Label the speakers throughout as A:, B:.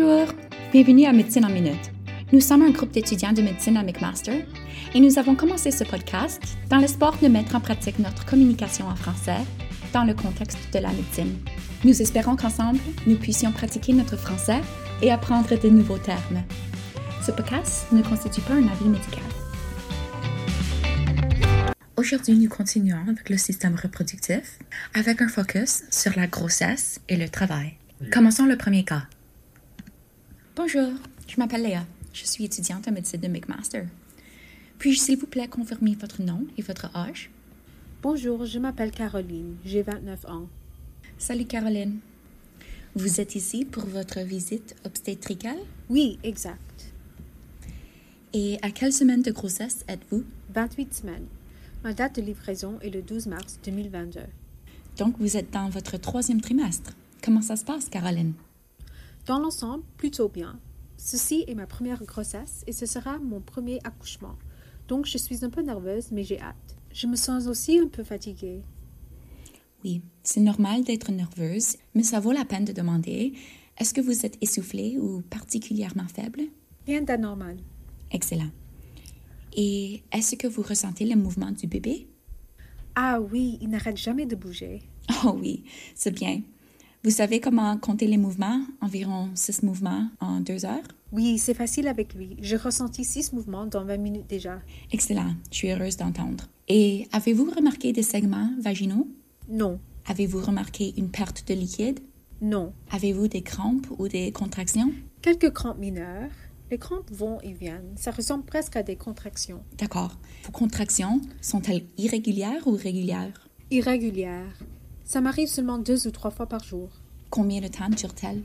A: Bonjour, bienvenue à Médecine en Minute. Nous sommes un groupe d'étudiants de médecine à McMaster et nous avons commencé ce podcast dans l'espoir de mettre en pratique notre communication en français dans le contexte de la médecine. Nous espérons qu'ensemble, nous puissions pratiquer notre français et apprendre de nouveaux termes. Ce podcast ne constitue pas un avis médical. Aujourd'hui, nous continuons avec le système reproductif avec un focus sur la grossesse et le travail. Commençons le premier cas. Bonjour, je m'appelle Léa. Je suis étudiante en médecine de McMaster. Puis-je, s'il vous plaît, confirmer votre nom et votre âge?
B: Bonjour, je m'appelle Caroline. J'ai 29 ans.
A: Salut, Caroline. Vous êtes ici pour votre visite obstétricale?
B: Oui, exact.
A: Et à quelle semaine de grossesse êtes-vous?
B: 28 semaines. Ma date de livraison est le 12 mars 2022.
A: Donc, vous êtes dans votre troisième trimestre. Comment ça se passe, Caroline?
B: Dans l'ensemble, plutôt bien. Ceci est ma première grossesse et ce sera mon premier accouchement. Donc je suis un peu nerveuse, mais j'ai hâte. Je me sens aussi un peu fatiguée.
A: Oui, c'est normal d'être nerveuse, mais ça vaut la peine de demander est-ce que vous êtes essoufflée ou particulièrement faible?
B: Rien d'anormal.
A: Excellent. Et est-ce que vous ressentez le mouvement du bébé?
B: Ah oui, il n'arrête jamais de bouger.
A: Oh oui, c'est bien. Vous savez comment compter les mouvements, environ six mouvements en deux heures?
B: Oui, c'est facile avec lui. J'ai ressenti six mouvements dans 20 minutes déjà.
A: Excellent, je suis heureuse d'entendre. Et avez-vous remarqué des segments vaginaux?
B: Non.
A: Avez-vous remarqué une perte de liquide?
B: Non.
A: Avez-vous des crampes ou des contractions?
B: Quelques crampes mineures. Les crampes vont et viennent. Ça ressemble presque à des contractions.
A: D'accord. Vos contractions sont-elles irrégulières ou régulières?
B: Irrégulières. Ça m'arrive seulement deux ou trois fois par jour.
A: Combien de temps durent-elles?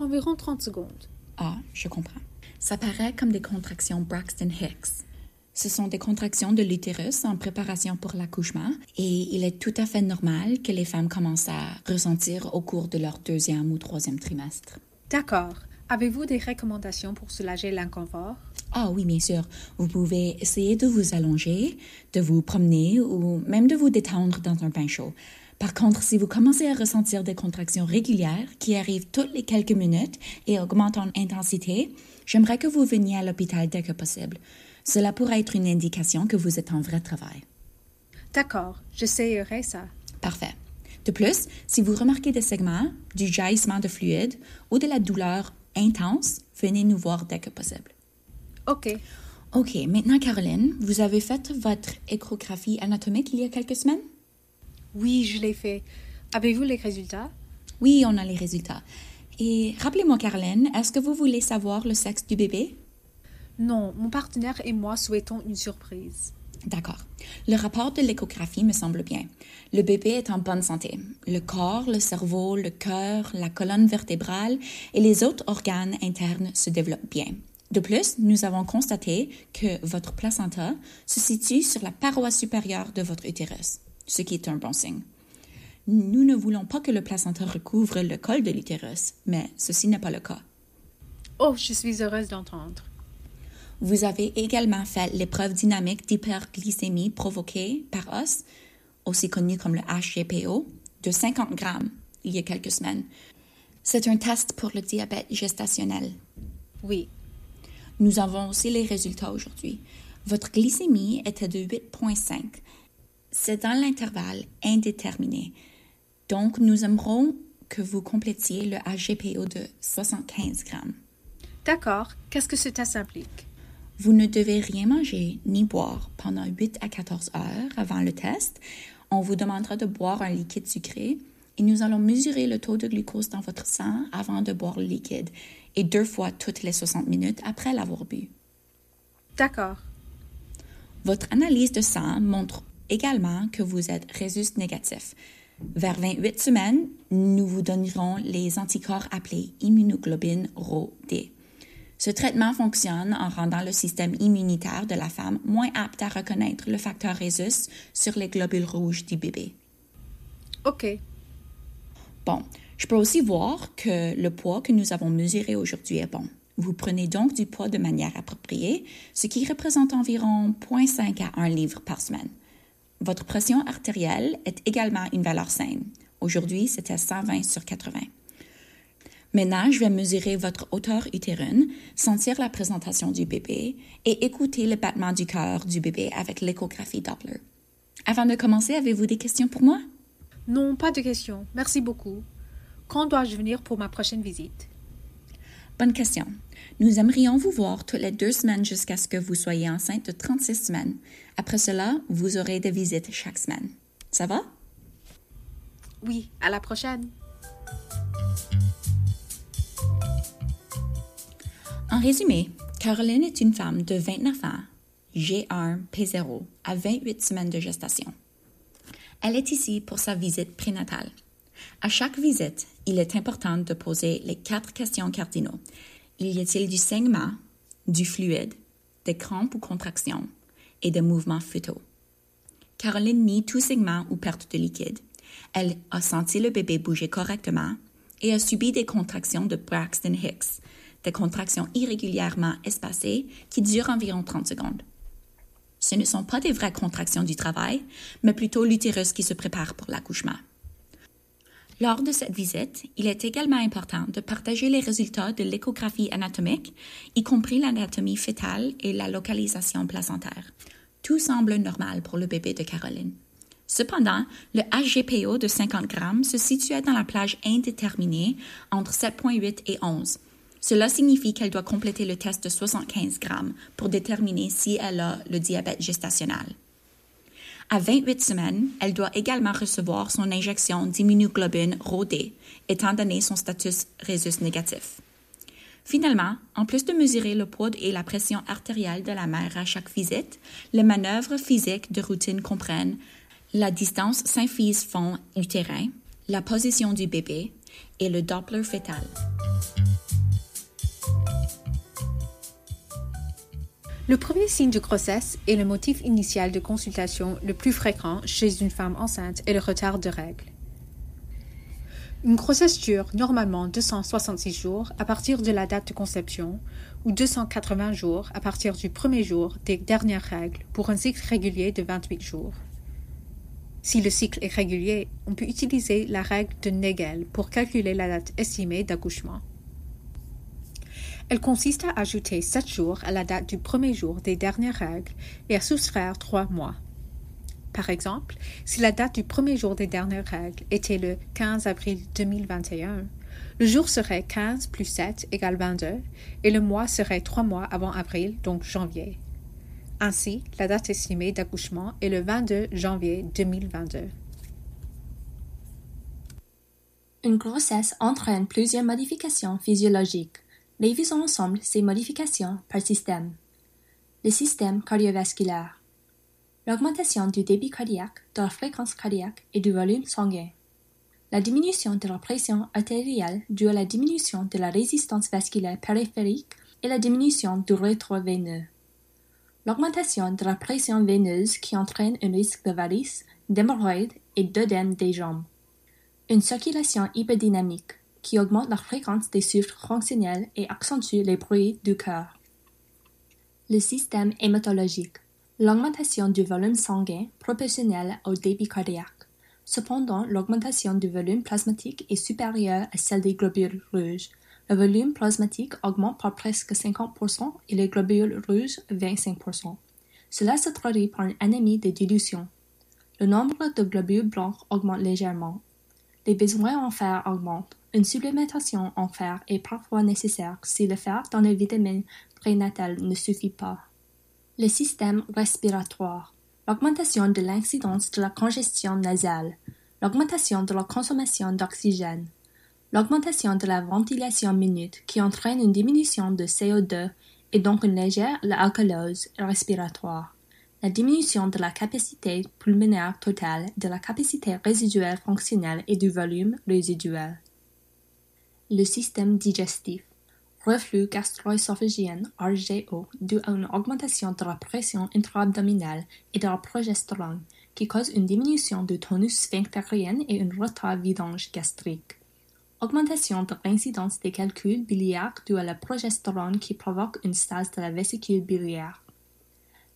B: Environ 30 secondes.
A: Ah, je comprends. Ça paraît comme des contractions Braxton Hicks. Ce sont des contractions de l'utérus en préparation pour l'accouchement et il est tout à fait normal que les femmes commencent à ressentir au cours de leur deuxième ou troisième trimestre.
B: D'accord. Avez-vous des recommandations pour soulager l'inconfort?
A: Ah oui, bien sûr. Vous pouvez essayer de vous allonger, de vous promener ou même de vous détendre dans un bain chaud. Par contre, si vous commencez à ressentir des contractions régulières qui arrivent toutes les quelques minutes et augmentent en intensité, j'aimerais que vous veniez à l'hôpital dès que possible. Cela pourrait être une indication que vous êtes en vrai travail.
B: D'accord, j'essayerai ça.
A: Parfait. De plus, si vous remarquez des segments, du jaillissement de fluide ou de la douleur intense, venez nous voir dès que possible.
B: OK.
A: OK, maintenant Caroline, vous avez fait votre échographie anatomique il y a quelques semaines?
B: Oui, je l'ai fait. Avez-vous les résultats?
A: Oui, on a les résultats. Et rappelez-moi Caroline, est-ce que vous voulez savoir le sexe du bébé?
B: Non, mon partenaire et moi souhaitons une surprise.
A: D'accord. Le rapport de l'échographie me semble bien. Le bébé est en bonne santé. Le corps, le cerveau, le cœur, la colonne vertébrale et les autres organes internes se développent bien. De plus, nous avons constaté que votre placenta se situe sur la paroi supérieure de votre utérus, ce qui est un bon signe. Nous ne voulons pas que le placenta recouvre le col de l'utérus, mais ceci n'est pas le cas.
B: Oh, je suis heureuse d'entendre.
A: Vous avez également fait l'épreuve dynamique d'hyperglycémie provoquée par os, aussi connue comme le HGPO, de 50 grammes il y a quelques semaines. C'est un test pour le diabète gestationnel.
B: Oui.
A: Nous avons aussi les résultats aujourd'hui. Votre glycémie était de 8,5. C'est dans l'intervalle indéterminé. Donc, nous aimerons que vous complétiez le HGPO de 75 grammes.
B: D'accord. Qu'est-ce que ce test implique?
A: Vous ne devez rien manger ni boire pendant 8 à 14 heures avant le test. On vous demandera de boire un liquide sucré et nous allons mesurer le taux de glucose dans votre sang avant de boire le liquide et deux fois toutes les 60 minutes après l'avoir bu.
B: D'accord.
A: Votre analyse de sang montre également que vous êtes rhésus négatif. Vers 28 semaines, nous vous donnerons les anticorps appelés immunoglobine Rho-D. Ce traitement fonctionne en rendant le système immunitaire de la femme moins apte à reconnaître le facteur rhésus sur les globules rouges du bébé.
B: OK.
A: Bon, je peux aussi voir que le poids que nous avons mesuré aujourd'hui est bon. Vous prenez donc du poids de manière appropriée, ce qui représente environ 0,5 à 1 livre par semaine. Votre pression artérielle est également une valeur saine. Aujourd'hui, c'était 120 sur 80. Maintenant, je vais mesurer votre hauteur utérine, sentir la présentation du bébé et écouter le battement du cœur du bébé avec l'échographie Doppler. Avant de commencer, avez-vous des questions pour moi?
B: Non, pas de questions. Merci beaucoup. Quand dois-je venir pour ma prochaine visite?
A: Bonne question. Nous aimerions vous voir toutes les deux semaines jusqu'à ce que vous soyez enceinte de 36 semaines. Après cela, vous aurez des visites chaque semaine. Ça va?
B: Oui, à la prochaine.
A: En résumé, Caroline est une femme de 29 ans, G1, P0, à 28 semaines de gestation. Elle est ici pour sa visite prénatale. À chaque visite, il est important de poser les quatre questions cardinaux. Y a-t-il du saignement, du fluide, des crampes ou contractions et des mouvements fœtaux? Caroline nie tout saignement ou perte de liquide. Elle a senti le bébé bouger correctement et a subi des contractions de Braxton Hicks, des contractions irrégulièrement espacées qui durent environ 30 secondes. Ce ne sont pas des vraies contractions du travail, mais plutôt l'utérus qui se prépare pour l'accouchement. Lors de cette visite, il est également important de partager les résultats de l'échographie anatomique, y compris l'anatomie fétale et la localisation placentaire. Tout semble normal pour le bébé de Caroline. Cependant, le HGPO de 50 grammes se situait dans la plage indéterminée entre 7,8 et 11, cela signifie qu'elle doit compléter le test de 75 grammes pour déterminer si elle a le diabète gestationnel. À 28 semaines, elle doit également recevoir son injection d'immunoglobine rodée, étant donné son statut rhésus négatif. Finalement, en plus de mesurer le poids et la pression artérielle de la mère à chaque visite, les manœuvres physiques de routine comprennent la distance symphyse-fond utérin, la position du bébé et le Doppler fœtal.
B: Le premier signe de grossesse est le motif initial de consultation le plus fréquent chez une femme enceinte et le retard de règles. Une grossesse dure normalement 266 jours à partir de la date de conception ou 280 jours à partir du premier jour des dernières règles pour un cycle régulier de 28 jours. Si le cycle est régulier, on peut utiliser la règle de Nagel pour calculer la date estimée d'accouchement. Elle consiste à ajouter sept jours à la date du premier jour des dernières règles et à soustraire trois mois. Par exemple, si la date du premier jour des dernières règles était le 15 avril 2021, le jour serait 15 plus 7 égale 22 et le mois serait trois mois avant avril, donc janvier. Ainsi, la date estimée d'accouchement est le 22 janvier 2022.
C: Une grossesse entraîne plusieurs modifications physiologiques Révisons ensemble ces modifications par système. Le système cardiovasculaire. L'augmentation du débit cardiaque, de la fréquence cardiaque et du volume sanguin. La diminution de la pression artérielle due à la diminution de la résistance vasculaire périphérique et la diminution du rétroveineux. L'augmentation de la pression veineuse qui entraîne un risque de varices, d'hémorroïdes et d'œdème des jambes. Une circulation hyperdynamique qui augmente la fréquence des souffles fonctionnels et accentue les bruits du cœur. Le système hématologique. L'augmentation du volume sanguin proportionnelle au débit cardiaque. Cependant, l'augmentation du volume plasmatique est supérieure à celle des globules rouges. Le volume plasmatique augmente par presque 50% et les globules rouges 25%. Cela se traduit par une anémie de dilution. Le nombre de globules blancs augmente légèrement. Les besoins en fer augmentent. Une supplémentation en fer est parfois nécessaire si le fer dans le vitamine prénatal ne suffit pas. Le système respiratoire. L'augmentation de l'incidence de la congestion nasale. L'augmentation de la consommation d'oxygène. L'augmentation de la ventilation minute qui entraîne une diminution de CO2 et donc une légère alcoolose respiratoire la diminution de la capacité pulmonaire totale, de la capacité résiduelle fonctionnelle et du volume résiduel le système digestif. Reflux gastro-œsophagien RGO dû à une augmentation de la pression intra-abdominale et de la progestérone qui cause une diminution du tonus sphinctérien et une retard vidange gastrique. Augmentation de l'incidence des calculs biliaires dû à la progestérone qui provoque une stase de la vésicule biliaire.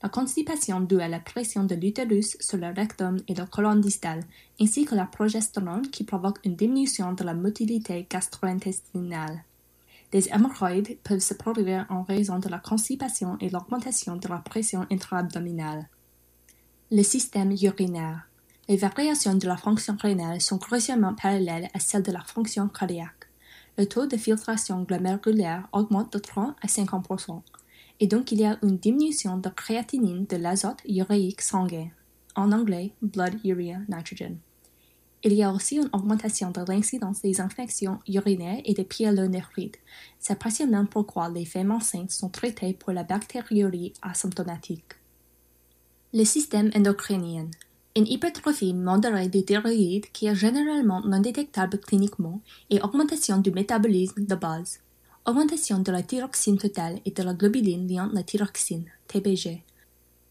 C: La constipation due à la pression de l'utérus sur le rectum et la colonne distale, ainsi que la progestérone qui provoque une diminution de la motilité gastro-intestinale. Des hémorroïdes peuvent se produire en raison de la constipation et l'augmentation de la pression intra-abdominale. Le système urinaire. Les variations de la fonction rénale sont crucialement parallèles à celles de la fonction cardiaque. Le taux de filtration glomérulaire augmente de 3 à 50 et donc il y a une diminution de créatinine de l'azote uréique sanguin, en anglais blood urea nitrogen. Il y a aussi une augmentation de l'incidence des infections urinaires et des pyélonéphrites. C'est précisément pourquoi les femmes enceintes sont traitées pour la bactériurie asymptomatique. Le système endocrinien. Une hypertrophie modérée du thyroïde qui est généralement non détectable cliniquement et augmentation du métabolisme de base. Augmentation de la thyroxine totale et de la globuline liant la thyroxine, TBG.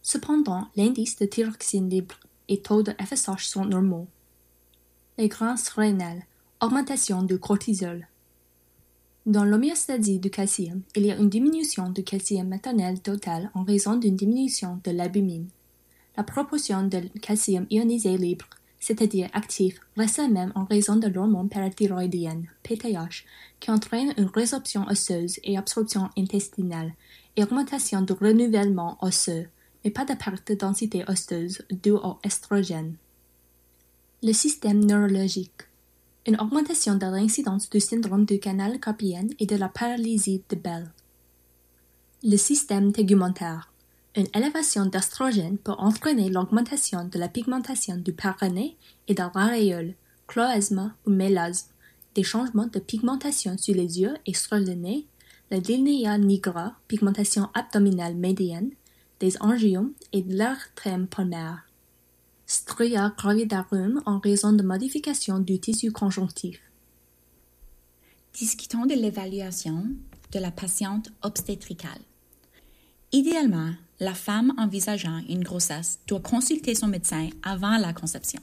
C: Cependant, l'indice de thyroxine libre et taux de FSH sont normaux. Les grâces rénales, augmentation du cortisol. Dans l'homéostasie du calcium, il y a une diminution du calcium maternel total en raison d'une diminution de l'albumine. La proportion de calcium ionisé libre c'est-à-dire actif, reste même en raison de l'hormone parathyroïdienne, PTH, qui entraîne une résorption osseuse et absorption intestinale et augmentation du renouvellement osseux, mais pas de perte de densité osseuse due au estrogène. Le système neurologique. Une augmentation de l'incidence du syndrome du canal carpien et de la paralysie de Bell. Le système tégumentaire. Une élévation d'estrogène peut entraîner l'augmentation de la pigmentation du périnée et de l'aréole, cloasma ou mélasme, des changements de pigmentation sur les yeux et sur le nez, la linea nigra, pigmentation abdominale médienne, des angiomes et de l'arthrème palmaire. Stria gravidarum en raison de modification du tissu conjonctif.
A: Discutons de l'évaluation de la patiente obstétricale. Idéalement, la femme envisageant une grossesse doit consulter son médecin avant la conception.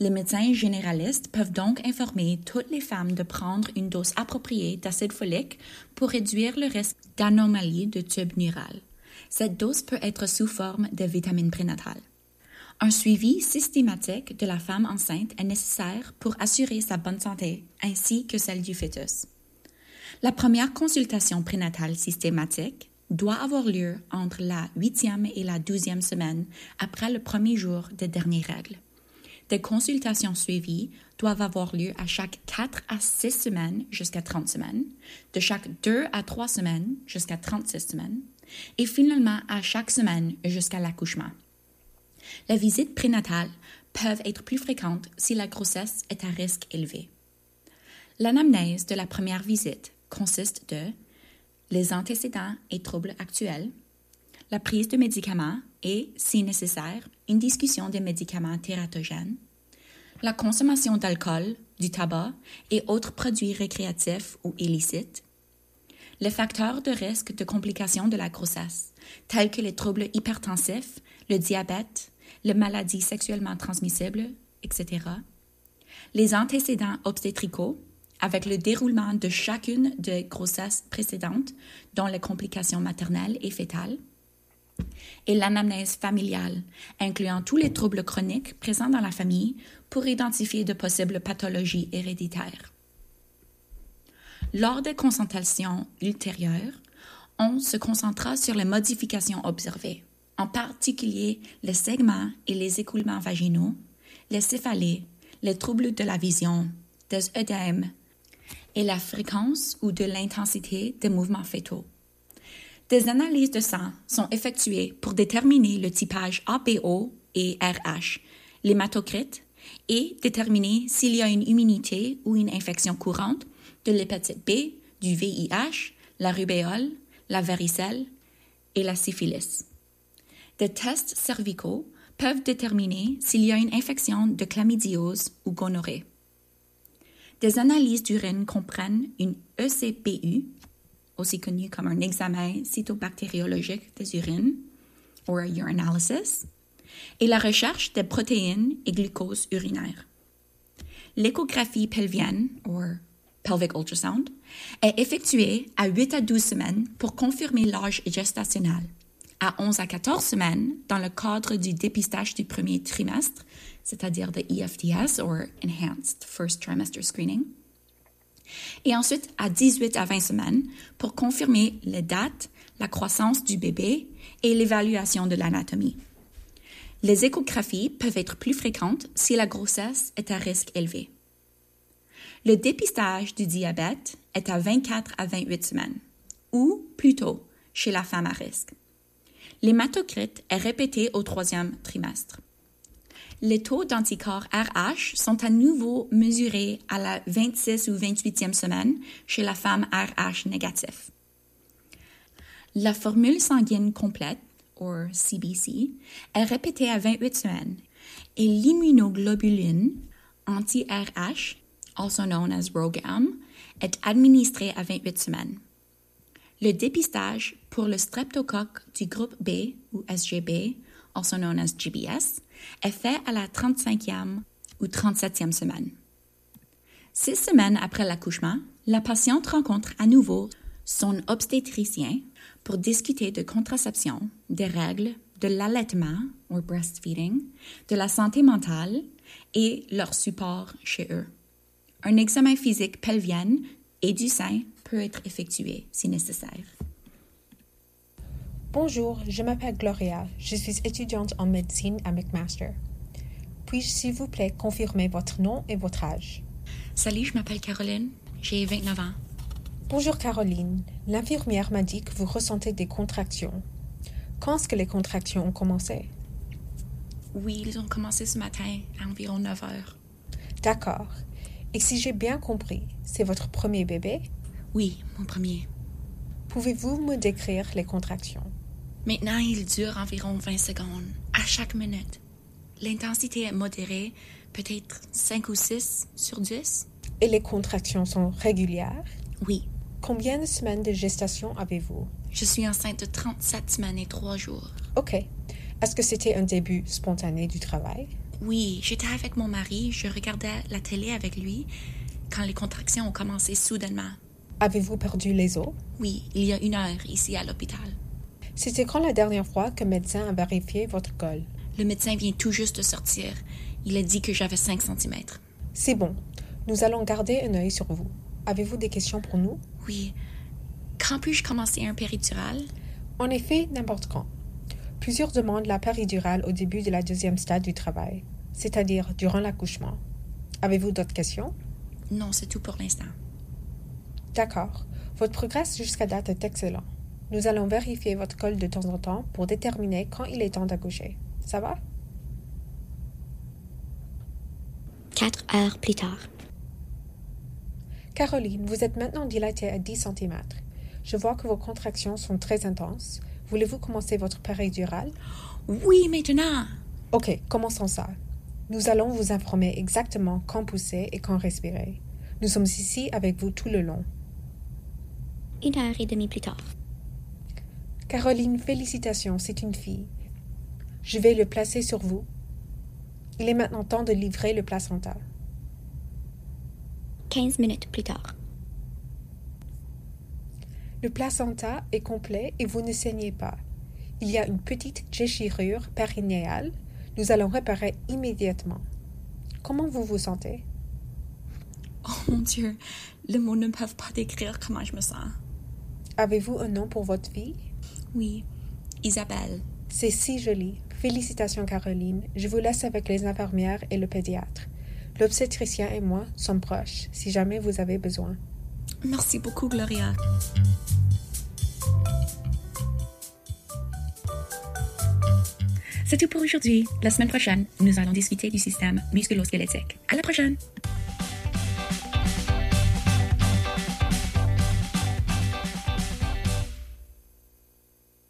A: Les médecins généralistes peuvent donc informer toutes les femmes de prendre une dose appropriée d'acide folique pour réduire le risque d'anomalies de tube neural. Cette dose peut être sous forme de vitamine prénatale. Un suivi systématique de la femme enceinte est nécessaire pour assurer sa bonne santé ainsi que celle du fœtus. La première consultation prénatale systématique doit avoir lieu entre la huitième et la douzième semaine après le premier jour des dernières règles. Des consultations suivies doivent avoir lieu à chaque 4 à 6 semaines jusqu'à 30 semaines, de chaque 2 à 3 semaines jusqu'à 36 semaines, et finalement à chaque semaine jusqu'à l'accouchement. Les visites prénatales peuvent être plus fréquentes si la grossesse est à risque élevé. L'anamnèse de la première visite consiste de les antécédents et troubles actuels, la prise de médicaments et, si nécessaire, une discussion des médicaments tératogènes, la consommation d'alcool, du tabac et autres produits récréatifs ou illicites, les facteurs de risque de complications de la grossesse, tels que les troubles hypertensifs, le diabète, les maladies sexuellement transmissibles, etc., les antécédents obstétricaux, avec le déroulement de chacune des grossesses précédentes, dont les complications maternelles et fétales, et l'anamnèse familiale, incluant tous les troubles chroniques présents dans la famille pour identifier de possibles pathologies héréditaires. Lors des consultations ultérieures, on se concentra sur les modifications observées, en particulier les segments et les écoulements vaginaux, les céphalées, les troubles de la vision, des œdèmes, et la fréquence ou de l'intensité des mouvements fétaux. Des analyses de sang sont effectuées pour déterminer le typage APO et RH, l'hématocrite, et déterminer s'il y a une immunité ou une infection courante de l'hépatite B, du VIH, la rubéole, la varicelle et la syphilis. Des tests cervicaux peuvent déterminer s'il y a une infection de chlamydiose ou gonorrhée. Des analyses d'urine comprennent une ECPU, aussi connue comme un examen cytobactériologique des urines, ou urinalysis, et la recherche des protéines et glucose urinaire. L'échographie pelvienne, ou pelvic ultrasound, est effectuée à 8 à 12 semaines pour confirmer l'âge gestationnel. À 11 à 14 semaines, dans le cadre du dépistage du premier trimestre, c'est-à-dire de EFTS, ou Enhanced First Trimester Screening. Et ensuite à 18 à 20 semaines pour confirmer les dates, la croissance du bébé et l'évaluation de l'anatomie. Les échographies peuvent être plus fréquentes si la grossesse est à risque élevé. Le dépistage du diabète est à 24 à 28 semaines, ou plutôt chez la femme à risque. L'hématocrite est répété au troisième trimestre. Les taux d'anticorps RH sont à nouveau mesurés à la 26 ou 28e semaine chez la femme RH négatif. La formule sanguine complète, ou CBC, est répétée à 28 semaines et l'immunoglobuline anti-RH, also known as ROGAM, est administrée à 28 semaines. Le dépistage pour le streptocoque du groupe B ou SGB, also known as GBS, est fait à la 35e ou 37e semaine. Six semaines après l'accouchement, la patiente rencontre à nouveau son obstétricien pour discuter de contraception, des règles, de l'allaitement ou breastfeeding, de la santé mentale et leur support chez eux. Un examen physique pelvien et du sein peut être effectué si nécessaire.
D: Bonjour, je m'appelle Gloria. Je suis étudiante en médecine à McMaster. Puis-je, s'il vous plaît, confirmer votre nom et votre âge?
A: Salut, je m'appelle Caroline. J'ai 29 ans.
D: Bonjour Caroline. L'infirmière m'a dit que vous ressentez des contractions. Quand est-ce que les contractions ont commencé?
A: Oui, ils ont commencé ce matin à environ 9 heures.
D: D'accord. Et si j'ai bien compris, c'est votre premier bébé?
A: Oui, mon premier.
D: Pouvez-vous me décrire les contractions?
A: Maintenant, il dure environ 20 secondes à chaque minute. L'intensité est modérée, peut-être 5 ou 6 sur 10.
D: Et les contractions sont régulières?
A: Oui.
D: Combien de semaines de gestation avez-vous?
A: Je suis enceinte de 37 semaines et 3 jours.
D: OK. Est-ce que c'était un début spontané du travail?
A: Oui, j'étais avec mon mari, je regardais la télé avec lui quand les contractions ont commencé soudainement.
D: Avez-vous perdu les os?
A: Oui, il y a une heure ici à l'hôpital.
D: C'était quand la dernière fois le médecin a vérifié votre col?
A: Le médecin vient tout juste de sortir. Il a dit que j'avais 5 cm.
D: C'est bon. Nous allons garder un œil sur vous. Avez-vous des questions pour nous?
A: Oui. Quand puis-je commencer un péridural?
D: En effet, n'importe quand. Plusieurs demandent la péridurale au début de la deuxième stade du travail, c'est-à-dire durant l'accouchement. Avez-vous d'autres questions?
A: Non, c'est tout pour l'instant.
D: D'accord. Votre progrès jusqu'à date est excellent. Nous allons vérifier votre col de temps en temps pour déterminer quand il est temps d'accoucher. Ça va?
E: Quatre heures plus tard.
D: Caroline, vous êtes maintenant dilatée à 10 cm. Je vois que vos contractions sont très intenses. Voulez-vous commencer votre péridurale?
A: Oui, maintenant.
D: Ok, commençons ça. Nous allons vous informer exactement quand pousser et quand respirer. Nous sommes ici avec vous tout le long.
E: Une heure et demie plus tard.
D: Caroline, félicitations, c'est une fille. Je vais le placer sur vous. Il est maintenant temps de livrer le placenta.
E: Quinze minutes plus tard.
D: Le placenta est complet et vous ne saignez pas. Il y a une petite déchirure périnéale. Nous allons réparer immédiatement. Comment vous vous sentez?
A: Oh mon Dieu, les mots ne peuvent pas décrire comment je me sens.
D: Avez-vous un nom pour votre fille?
A: Oui, Isabelle.
D: C'est si joli. Félicitations, Caroline. Je vous laisse avec les infirmières et le pédiatre. L'obstétricien et moi sommes proches, si jamais vous avez besoin.
A: Merci beaucoup, Gloria. C'est tout pour aujourd'hui. La semaine prochaine, nous allons discuter du système musculo-squelettique. À la prochaine!